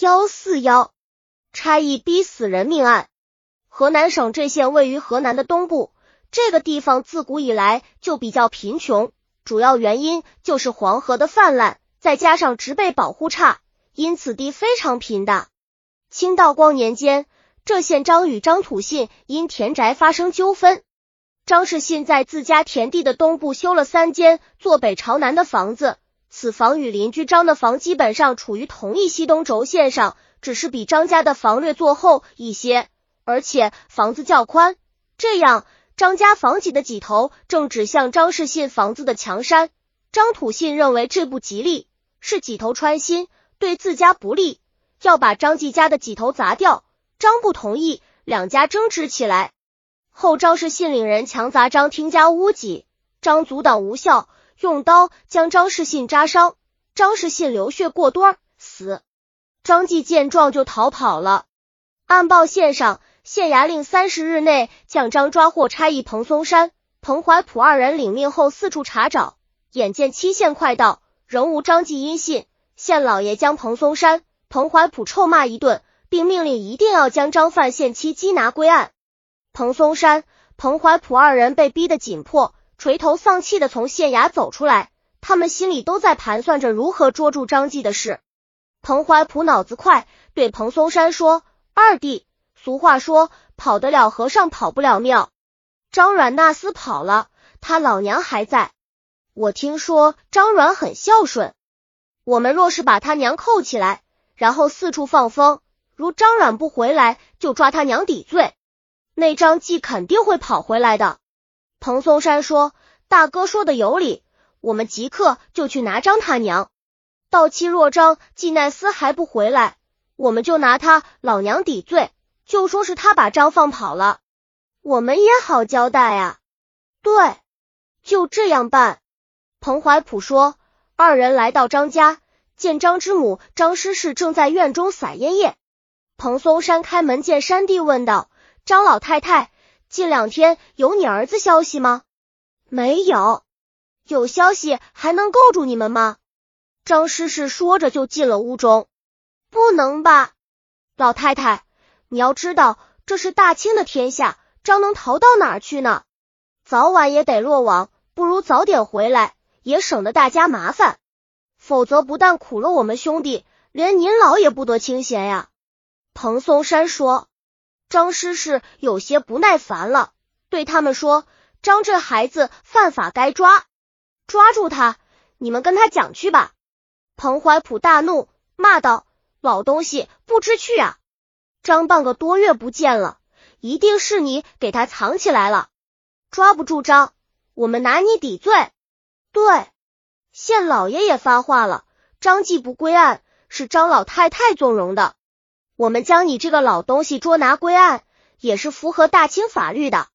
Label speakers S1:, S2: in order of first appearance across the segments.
S1: 幺四幺差役逼死人命案。河南省这县位于河南的东部，这个地方自古以来就比较贫穷，主要原因就是黄河的泛滥，再加上植被保护差，因此地非常贫大。清道光年间，这县张与张土信因田宅发生纠纷，张士信在自家田地的东部修了三间坐北朝南的房子。此房与邻居张的房基本上处于同一西东轴线上，只是比张家的房略坐后一些，而且房子较宽。这样，张家房脊的脊头正指向张世信房子的墙山。张土信认为这不吉利，是脊头穿心，对自家不利，要把张继家的脊头砸掉。张不同意，两家争执起来。后张世信领人强砸张听家屋脊，张阻挡无效。用刀将张世信扎伤，张世信流血过多死。张继见状就逃跑了。按报线上，县衙令三十日内将张抓获差役彭松山、彭怀普二人领命后四处查找，眼见期限快到，仍无张继音信。县老爷将彭松山、彭怀普臭骂一顿，并命令一定要将张犯限期缉拿归案。彭松山、彭怀普二人被逼得紧迫。垂头丧气的从县衙走出来，他们心里都在盘算着如何捉住张继的事。彭怀普脑子快，对彭松山说：“二弟，俗话说，跑得了和尚跑不了庙。张阮那厮跑了，他老娘还在。我听说张阮很孝顺，我们若是把他娘扣起来，然后四处放风，如张阮不回来，就抓他娘抵罪，那张继肯定会跑回来的。”彭松山说：“大哥说的有理，我们即刻就去拿张他娘。到期若张季奈斯还不回来，我们就拿他老娘抵罪，就说是他把张放跑了，我们也好交代啊。”对，就这样办。彭怀普说：“二人来到张家，见张之母张师氏正在院中撒烟叶。彭松山开门见山地问道：‘张老太太。’”近两天有你儿子消息吗？没有，有消息还能够住你们吗？张师氏说着就进了屋中。不能吧，老太太，你要知道这是大清的天下，张能逃到哪儿去呢？早晚也得落网，不如早点回来，也省得大家麻烦。否则不但苦了我们兄弟，连您老也不得清闲呀。彭松山说。张师氏有些不耐烦了，对他们说：“张这孩子犯法该抓，抓住他！你们跟他讲去吧。”彭怀普大怒，骂道：“老东西，不知趣啊！张半个多月不见了，一定是你给他藏起来了。抓不住张，我们拿你抵罪。”对，县老爷也发话了：“张继不归案，是张老太太纵容的。”我们将你这个老东西捉拿归案，也是符合大清法律的。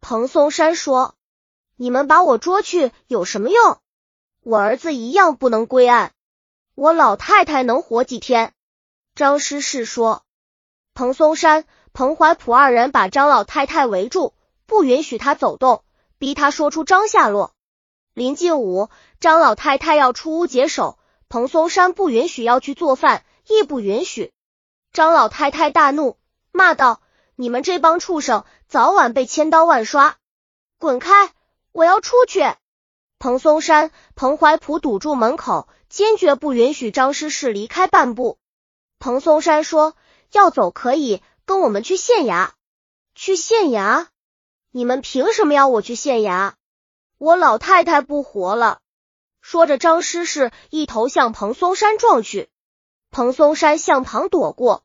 S1: 彭松山说：“你们把我捉去有什么用？我儿子一样不能归案，我老太太能活几天？”张师氏说：“彭松山、彭怀普二人把张老太太围住，不允许他走动，逼他说出张下落。临近午，张老太太要出屋解手，彭松山不允许要去做饭，亦不允许。”张老太太大怒，骂道：“你们这帮畜生，早晚被千刀万刷！滚开！我要出去！”彭松山、彭怀普堵住门口，坚决不允许张师士离开半步。彭松山说：“要走可以，跟我们去县衙。去县衙？你们凭什么要我去县衙？我老太太不活了！”说着，张师士一头向彭松山撞去。彭松山向旁躲过，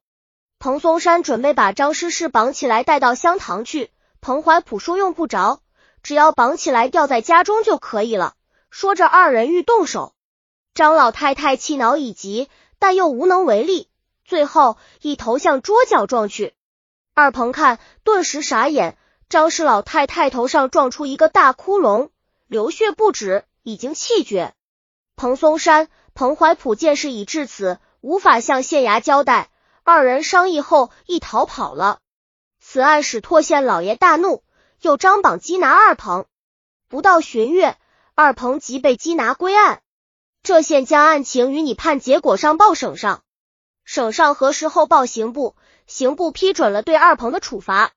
S1: 彭松山准备把张师氏绑起来带到香堂去。彭怀普说用不着，只要绑起来吊在家中就可以了。说着，二人欲动手，张老太太气恼已极，但又无能为力，最后一头向桌角撞去。二鹏看，顿时傻眼，张氏老太太头上撞出一个大窟窿，流血不止，已经气绝。彭松山、彭怀普见事已至此。无法向县衙交代，二人商议后亦逃跑了。此案使拓县老爷大怒，又张榜缉拿二鹏。不到旬月，二鹏即被缉拿归案。这县将案情与你判结果上报省上。省上核实后报刑部，刑部批准了对二鹏的处罚。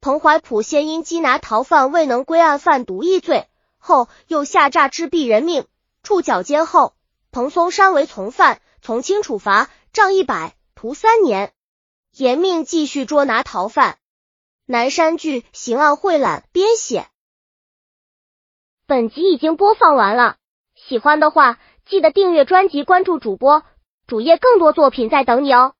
S1: 彭怀普先因缉拿逃犯未能归案犯毒役罪，后又下诈致毙人命，处绞监后，彭松山为从犯，从轻处罚，杖一百，徒三年，严命继续捉拿逃犯。南山剧刑案汇览编写。本集已经播放完了，喜欢的话记得订阅专辑，关注主播主页，更多作品在等你哦。